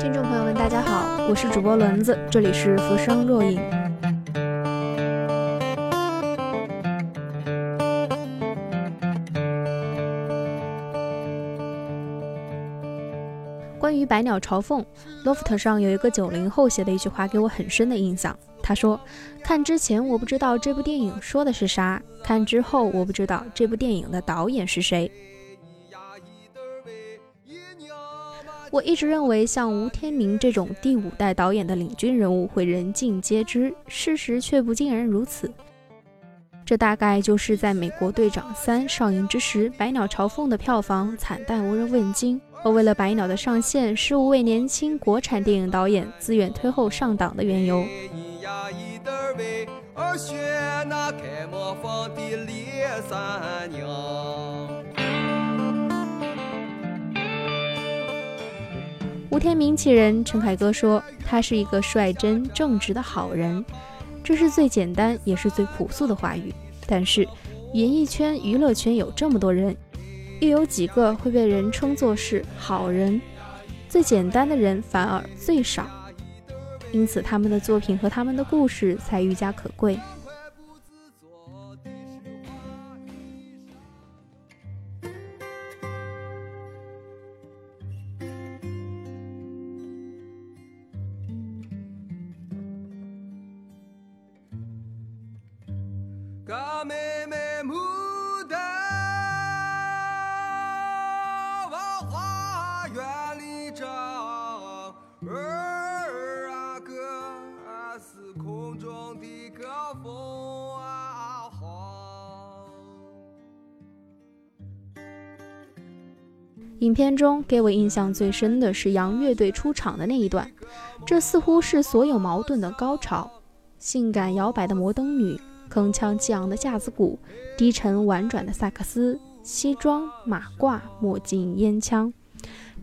听众朋友们，大家好，我是主播轮子，这里是浮生若影。关于百鸟朝凤，loft 上有一个九零后写的一句话给我很深的印象。他说：“看之前我不知道这部电影说的是啥，看之后我不知道这部电影的导演是谁。”我一直认为像吴天明这种第五代导演的领军人物会人尽皆知，事实却不尽然如此。这大概就是在美国队长三上映之时，百鸟朝凤的票房惨淡无人问津。而为了百鸟的上线，十五位年轻国产电影导演自愿推后上档的缘由。吴天明其人，陈凯歌说他是一个率真正直的好人，这是最简单也是最朴素的话语。但是，演艺圈、娱乐圈有这么多人。又有几个会被人称作是好人？最简单的人反而最少，因此他们的作品和他们的故事才愈加可贵。影片中给我印象最深的是杨乐队出场的那一段，这似乎是所有矛盾的高潮。性感摇摆的摩登女，铿锵激昂的架子鼓，低沉婉转的萨克斯，西装马褂墨镜烟枪，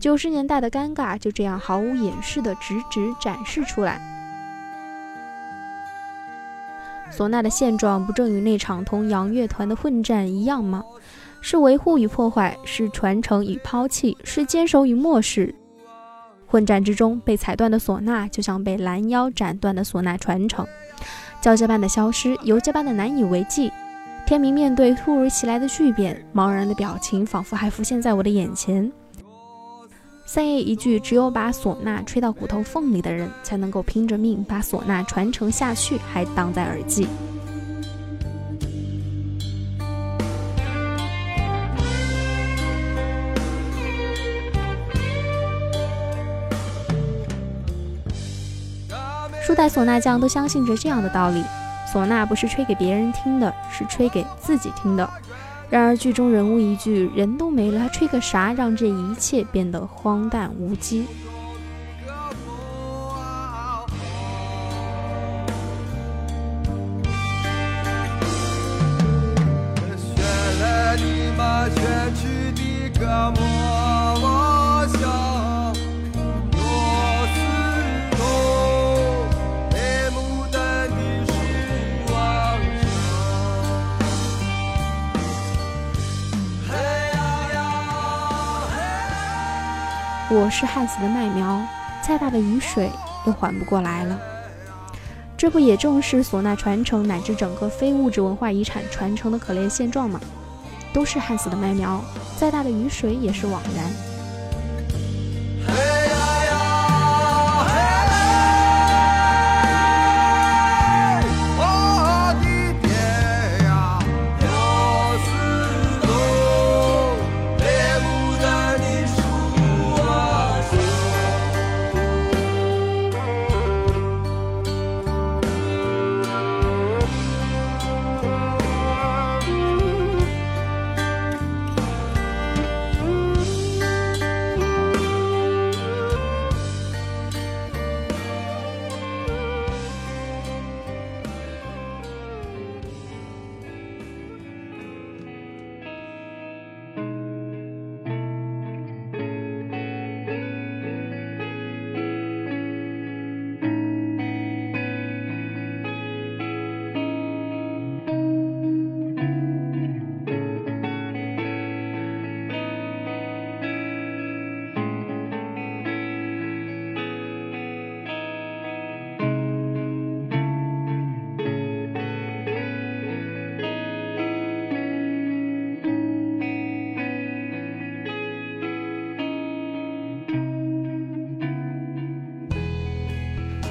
九十年代的尴尬就这样毫无掩饰的直直展示出来。唢呐的现状不正与那场同洋乐团的混战一样吗？是维护与破坏，是传承与抛弃，是坚守与漠视。混战之中被踩断的唢呐，就像被拦腰斩断的唢呐传承，交接般的消失，游街般的难以为继。天明面对突如其来的巨变，茫然的表情仿佛还浮现在我的眼前。三爷一句：“只有把唢呐吹到骨头缝里的人，才能够拼着命把唢呐传承下去”，还当在耳际。在唢呐匠都相信着这样的道理：唢呐不是吹给别人听的，是吹给自己听的。然而剧中人物一句“人都没了，还吹个啥”，让这一切变得荒诞无稽。是旱死的麦苗，再大的雨水都缓不过来了。这不也正是唢呐传承乃至整个非物质文化遗产传承的可怜现状吗？都是旱死的麦苗，再大的雨水也是枉然。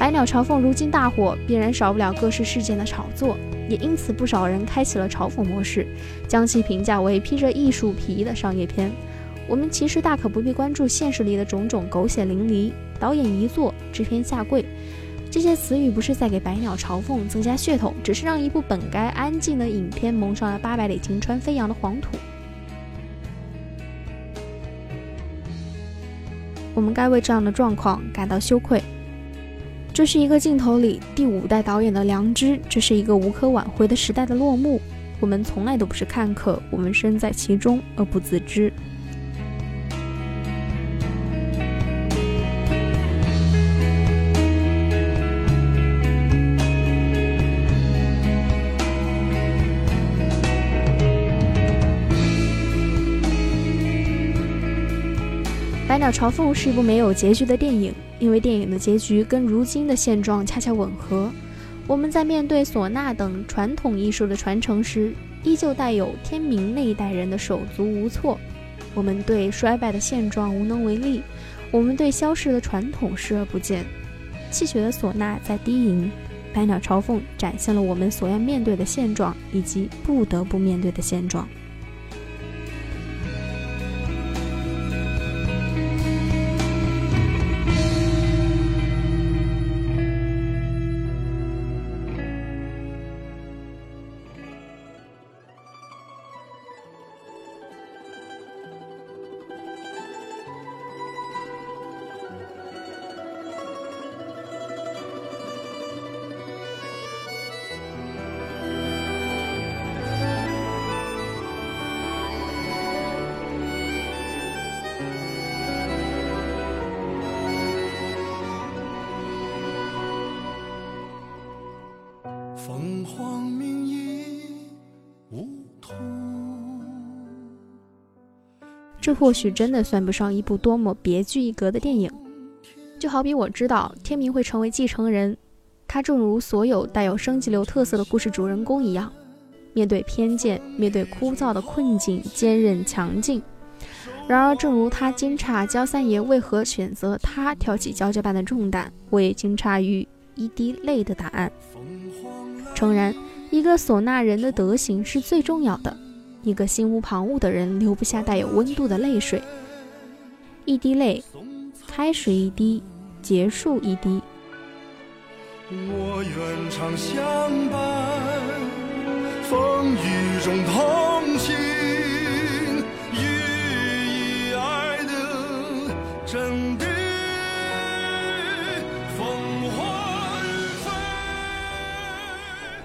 百鸟朝凤如今大火，必然少不了各式事件的炒作，也因此不少人开启了嘲讽模式，将其评价为披着艺术皮的商业片。我们其实大可不必关注现实里的种种狗血淋漓、导演一坐、制片下跪。这些词语不是在给百鸟朝凤增加噱头，只是让一部本该安静的影片蒙上了八百里金川飞扬的黄土。我们该为这样的状况感到羞愧。这是一个镜头里第五代导演的良知，这是一个无可挽回的时代的落幕。我们从来都不是看客，我们身在其中而不自知。《百鸟朝凤》是一部没有结局的电影，因为电影的结局跟如今的现状恰恰吻合。我们在面对唢呐等传统艺术的传承时，依旧带有天明那一代人的手足无措。我们对衰败的现状无能为力，我们对消逝的传统视而不见。泣血的唢呐在低吟，《百鸟朝凤》展现了我们所要面对的现状，以及不得不面对的现状。凤凰鸣梧桐。这或许真的算不上一部多么别具一格的电影，就好比我知道天明会成为继承人，他正如所有带有升级流特色的故事主人公一样，面对偏见，面对枯燥的困境，坚韧强劲。然而，正如他惊诧焦三爷为何选择他挑起焦焦般的重担，我也惊诧于一滴泪的答案。诚然，一个唢呐人的德行是最重要的。一个心无旁骛的人流不下带有温度的泪水。一滴泪，开始一滴，结束一滴。我愿长相伴，风雨中同行，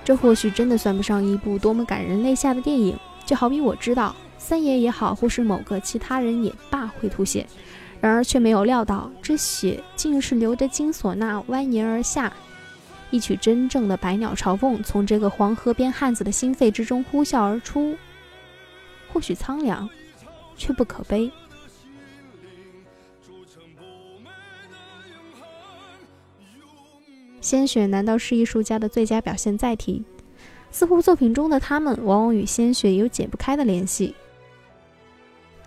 这或许真的算不上一部多么感人泪下的电影，就好比我知道三爷也好，或是某个其他人也罢会吐血，然而却没有料到这血竟是流着金唢呐蜿蜒而下，一曲真正的百鸟朝凤从这个黄河边汉子的心肺之中呼啸而出，或许苍凉，却不可悲。鲜血难道是艺术家的最佳表现载体？似乎作品中的他们往往与鲜血有解不开的联系。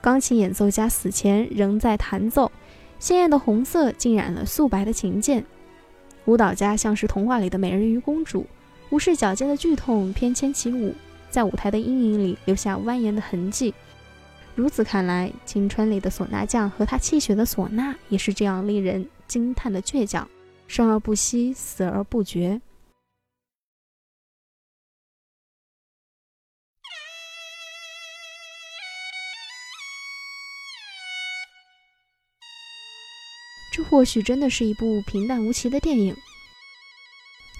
钢琴演奏家死前仍在弹奏，鲜艳的红色浸染了素白的琴键。舞蹈家像是童话里的美人鱼公主，无视脚尖的剧痛，翩跹起舞，在舞台的阴影里留下蜿蜒的痕迹。如此看来，青春里的唢呐匠和他泣血的唢呐也是这样令人惊叹的倔强。生而不息，死而不绝。这或许真的是一部平淡无奇的电影。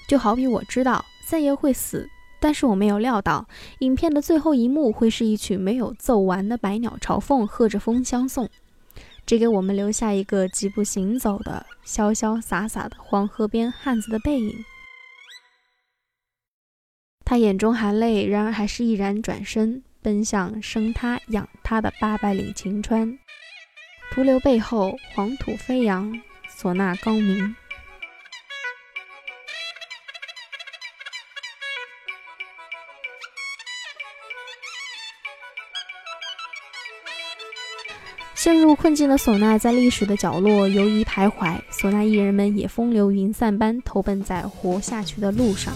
就好比我知道三爷会死，但是我没有料到，影片的最后一幕会是一曲没有奏完的《百鸟朝凤》，和着风相送。只给我们留下一个疾步行走的潇潇洒洒的黄河边汉子的背影。他眼中含泪，然而还是毅然转身，奔向生他养他的八百里秦川。徒留背后黄土飞扬，唢呐高鸣。陷入困境的唢呐在历史的角落游移徘徊，唢呐艺人们也风流云散般投奔在活下去的路上。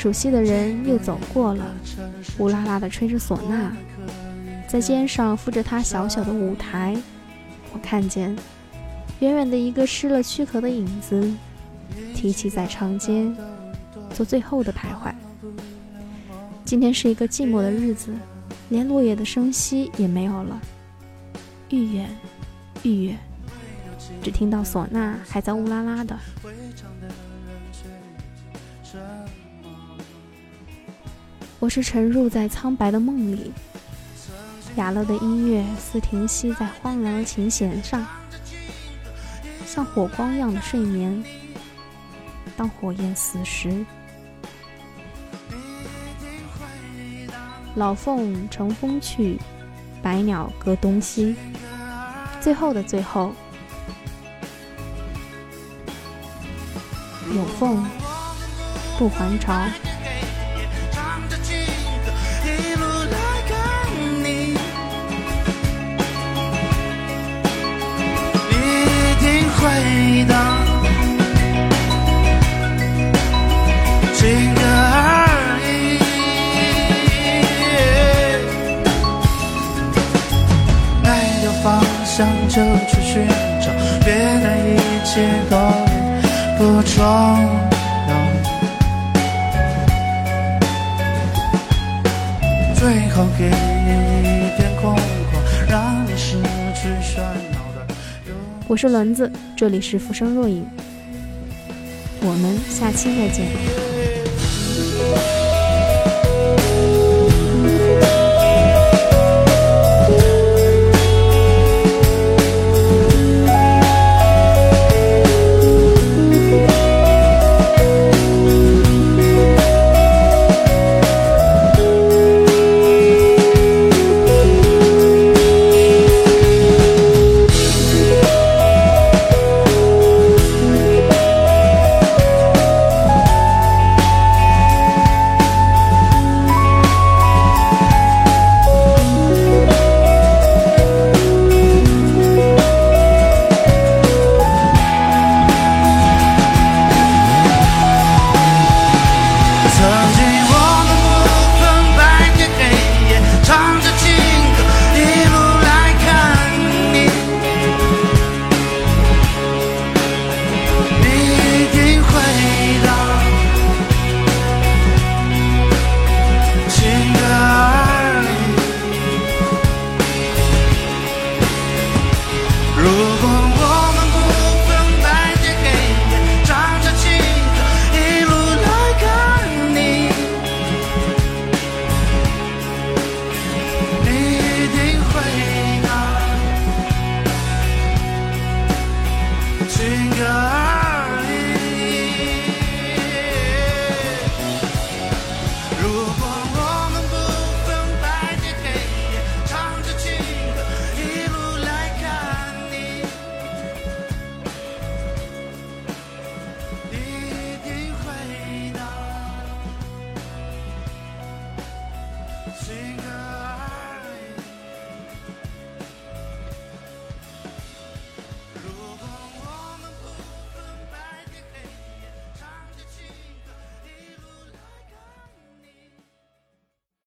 熟悉的人又走过了，乌拉拉的吹着唢呐，在肩上附着他小小的舞台。我看见远远的一个失了躯壳的影子，提起在长街做最后的徘徊。今天是一个寂寞的日子，连落叶的声息也没有了，愈远愈远，只听到唢呐还在乌拉拉的。我是沉入在苍白的梦里，雅乐的音乐似停息在荒凉的琴弦上，像火光一样的睡眠。当火焰死时，老凤乘风去，百鸟各东西。最后的最后，有凤不还巢。回荡，情歌而已。爱的方向就去寻找，别的一切都不重要。最后给我是轮子，这里是浮生若影，我们下期再见。